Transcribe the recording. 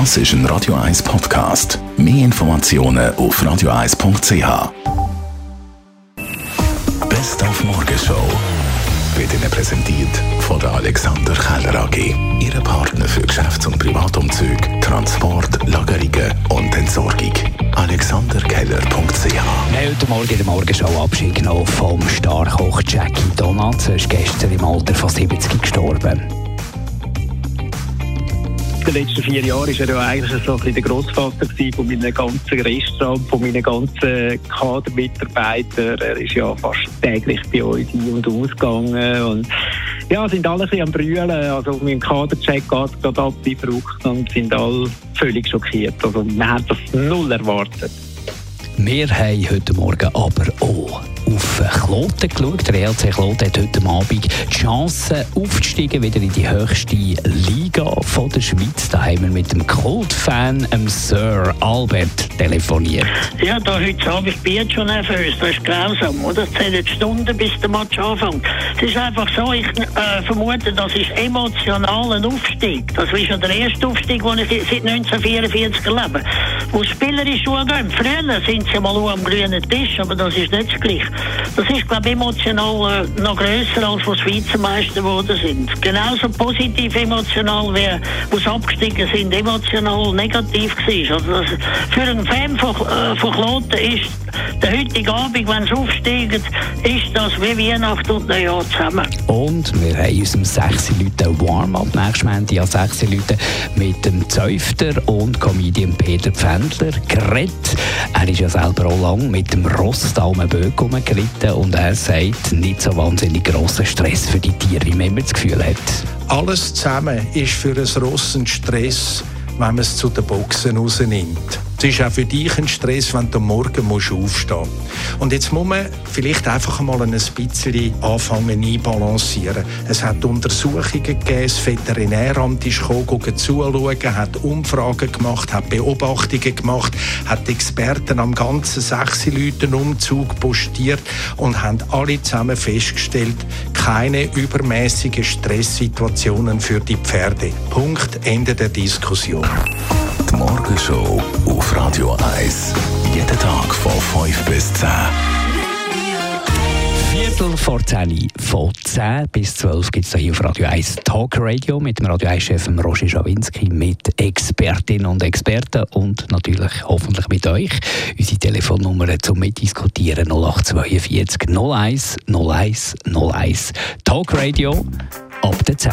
Das ist ein Radio 1 Podcast. Mehr Informationen auf radio1.ch. Best auf Morgenshow wird Ihnen präsentiert von der Alexander Keller AG. Ihre Partner für Geschäfts- und Privatumzug, Transport, Lagerungen und Entsorgung. AlexanderKeller.ch heute Morgen in der Morgenshow Abschied genommen vom Starkoch Jackie Donuts. Er ist gestern im Alter von 70 gestorben. Den letzten vier Jahren war er ja eigentlich so ein der Grossvater von meinem ganzen Restaurant, von meinen ganzen Kadermitarbeitern. Er ist ja fast täglich bei uns ein- und ausgegangen. Und ja, sind alle ein am Brüllen. Also auf meinem Kadercheck geht es gerade ab wie verrückt und sind alle völlig schockiert. Also man hat das null erwartet. Wir haben heute Morgen aber auch auf Kloten geschaut. Der ELC Kloten hat heute Abend die Chance aufzusteigen, wieder in die höchste Liga von der Schweiz. Da haben wir mit dem Colt-Fan, dem Sir Albert, telefoniert. Ja, da heute Abend ich bin jetzt schon nervös. Das ist grausam, oder? Es zählen Stunden, bis der Match anfängt. Es ist einfach so, ich äh, vermute, das ist emotional ein Aufstieg. Das ist schon der erste Aufstieg, den ich seit 1944 erlebe. Wo spielerisch gehen. Früher sind sie mal am grünen Tisch, aber das ist nicht das Gleiche. Das ist, glaube ich, emotional äh, noch grösser, als wo sie Vizemeister geworden sind. Genauso positiv emotional, wie wo sie abgestiegen sind, emotional negativ war. Also das, für einen Fan von, äh, von Kloten ist der heutige Abend, wenn sie aufsteigen, ist das wie Weihnachten und Neujahr zusammen. Und wir haben uns um 6 Leute Warm-up nächstes Montag an 6 Leute mit dem Zäufter und Comedian Peter Pfändler geredet. Er ist ja selber auch lang mit dem Ross da um den Böck geritten und er sagt, nicht so wahnsinnig grosser Stress für die Tiere, wie man das Gefühl hat. Alles zusammen ist für ein Ross ein Stress, wenn man es zu den Boxen rausnimmt. Es ist auch für dich ein Stress, wenn du Morgen musst aufstehen musst. Und jetzt muss man vielleicht einfach mal ein bisschen anfangen einbalancieren. Es hat Untersuchungen gegeben, das Veterinäramt ist gekommen, zuschauen, hat Umfragen gemacht, hat Beobachtungen gemacht, hat Experten am ganzen sechs Leuten Umzug postiert und haben alle zusammen festgestellt, keine übermäßigen Stresssituationen für die Pferde. Punkt, Ende der Diskussion. Die Morgenshow auf Radio 1. Jeden Tag von 5 bis 10. Viertel vor 10, von 10 bis 12 gibt es hier auf Radio 1 Talk Radio mit dem Radio 1-Chef Roger Schawinski, mit Expertinnen und Experten und natürlich hoffentlich mit euch. Unsere Telefonnummer zum Mitdiskutieren 0842 01 01 01. Talk Radio ab der 10.